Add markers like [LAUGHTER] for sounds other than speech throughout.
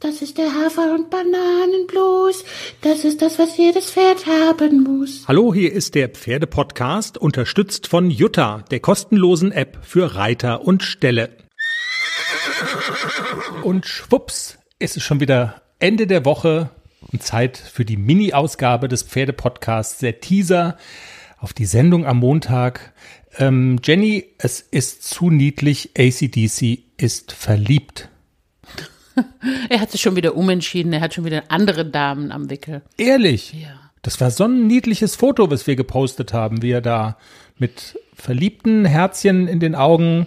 Das ist der Hafer- und Bananenblues. Das ist das, was jedes Pferd haben muss. Hallo, hier ist der Pferdepodcast, unterstützt von Jutta, der kostenlosen App für Reiter und Ställe. Und schwupps, ist es schon wieder Ende der Woche und Zeit für die Mini-Ausgabe des Pferdepodcasts, der Teaser auf die Sendung am Montag. Ähm, Jenny, es ist zu niedlich. ACDC ist verliebt. [LAUGHS] er hat sich schon wieder umentschieden. Er hat schon wieder andere Damen am Wickel. Ehrlich? Ja. Das war so ein niedliches Foto, was wir gepostet haben, wie er da mit verliebten Herzchen in den Augen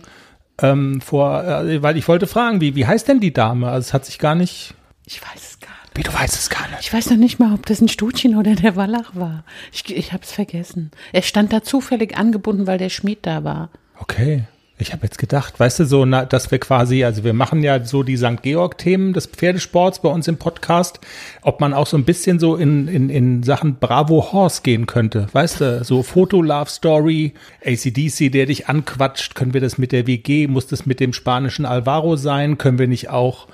ähm, vor, äh, weil ich wollte fragen, wie, wie heißt denn die Dame? Also es hat sich gar nicht. Ich weiß es gar nicht. Wie, du weißt es gar nicht. Ich weiß noch nicht mal, ob das ein Stutchen oder der Wallach war. Ich, ich habe es vergessen. Er stand da zufällig angebunden, weil der Schmied da war. Okay. Ich habe jetzt gedacht, weißt du, so, na, dass wir quasi, also wir machen ja so die St. Georg-Themen des Pferdesports bei uns im Podcast, ob man auch so ein bisschen so in, in, in Sachen Bravo Horse gehen könnte, weißt du, so Foto-Love-Story, ACDC, der dich anquatscht, können wir das mit der WG, muss das mit dem spanischen Alvaro sein, können wir nicht auch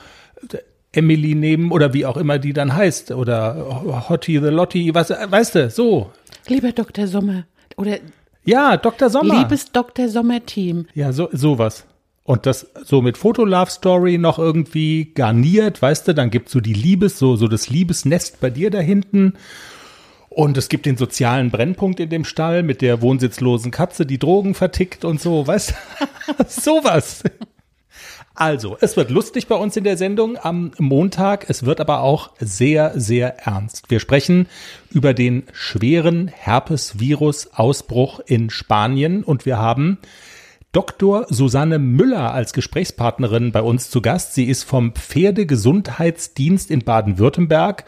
Emily nehmen oder wie auch immer die dann heißt oder Hottie the Lottie, was, weißt du, so. Lieber Dr. Sommer, oder ja, Dr. Sommer. Liebes Dr. Sommer-Team. Ja, so, sowas. Und das so mit Fotolove-Story noch irgendwie garniert, weißt du, dann gibt's so die Liebes, so, so das Liebesnest bei dir da hinten. Und es gibt den sozialen Brennpunkt in dem Stall mit der wohnsitzlosen Katze, die Drogen vertickt und so, weißt du? [LAUGHS] sowas. Also, es wird lustig bei uns in der Sendung am Montag. Es wird aber auch sehr, sehr ernst. Wir sprechen über den schweren Herpesvirus-Ausbruch in Spanien und wir haben Dr. Susanne Müller als Gesprächspartnerin bei uns zu Gast. Sie ist vom Pferdegesundheitsdienst in Baden-Württemberg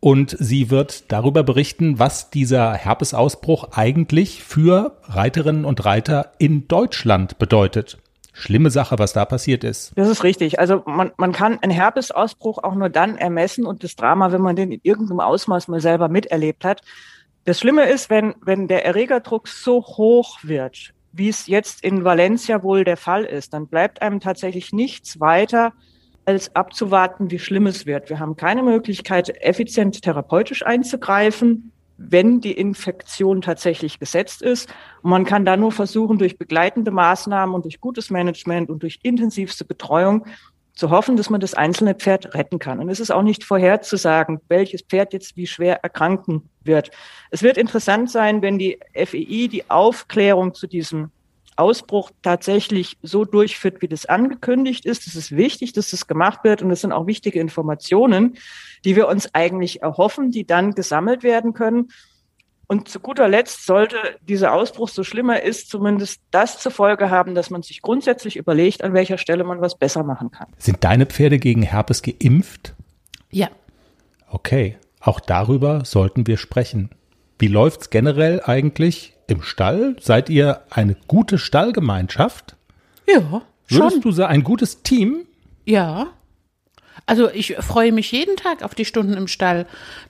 und sie wird darüber berichten, was dieser Herpesausbruch eigentlich für Reiterinnen und Reiter in Deutschland bedeutet schlimme Sache, was da passiert ist. Das ist richtig. Also man, man kann einen Herpesausbruch auch nur dann ermessen und das Drama, wenn man den in irgendeinem Ausmaß mal selber miterlebt hat. Das Schlimme ist, wenn, wenn der Erregerdruck so hoch wird, wie es jetzt in Valencia wohl der Fall ist, dann bleibt einem tatsächlich nichts weiter, als abzuwarten, wie schlimm es wird. Wir haben keine Möglichkeit, effizient therapeutisch einzugreifen wenn die Infektion tatsächlich gesetzt ist. Und man kann da nur versuchen, durch begleitende Maßnahmen und durch gutes Management und durch intensivste Betreuung zu hoffen, dass man das einzelne Pferd retten kann. Und es ist auch nicht vorherzusagen, welches Pferd jetzt wie schwer erkranken wird. Es wird interessant sein, wenn die FEI die Aufklärung zu diesem Ausbruch tatsächlich so durchführt, wie das angekündigt ist. Es ist wichtig, dass das gemacht wird und es sind auch wichtige Informationen, die wir uns eigentlich erhoffen, die dann gesammelt werden können. Und zu guter Letzt sollte dieser Ausbruch, so schlimmer ist, zumindest das zur Folge haben, dass man sich grundsätzlich überlegt, an welcher Stelle man was besser machen kann. Sind deine Pferde gegen Herpes geimpft? Ja. Okay, auch darüber sollten wir sprechen. Wie läuft's generell eigentlich im Stall? Seid ihr eine gute Stallgemeinschaft? Ja, schon. Würdest du sagen, ein gutes Team? Ja. Also ich freue mich jeden Tag auf die Stunden im Stall.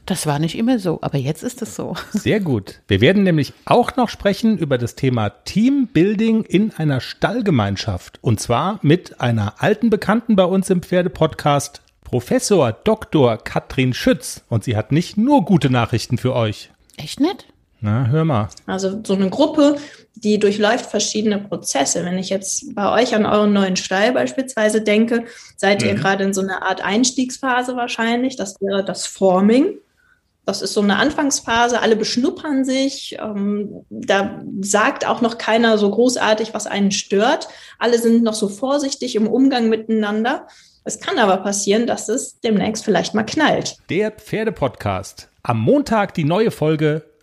Das war nicht immer so, aber jetzt ist es so. [LAUGHS] Sehr gut. Wir werden nämlich auch noch sprechen über das Thema Teambuilding in einer Stallgemeinschaft. Und zwar mit einer alten Bekannten bei uns im Pferdepodcast, Professor Dr. Katrin Schütz. Und sie hat nicht nur gute Nachrichten für euch. Echt nett? Na, hör mal. Also so eine Gruppe, die durchläuft verschiedene Prozesse. Wenn ich jetzt bei euch an euren neuen Stall beispielsweise denke, seid mhm. ihr gerade in so einer Art Einstiegsphase wahrscheinlich. Das wäre das Forming. Das ist so eine Anfangsphase, alle beschnuppern sich. Ähm, da sagt auch noch keiner so großartig, was einen stört. Alle sind noch so vorsichtig im Umgang miteinander. Es kann aber passieren, dass es demnächst vielleicht mal knallt. Der Pferdepodcast. Am Montag die neue Folge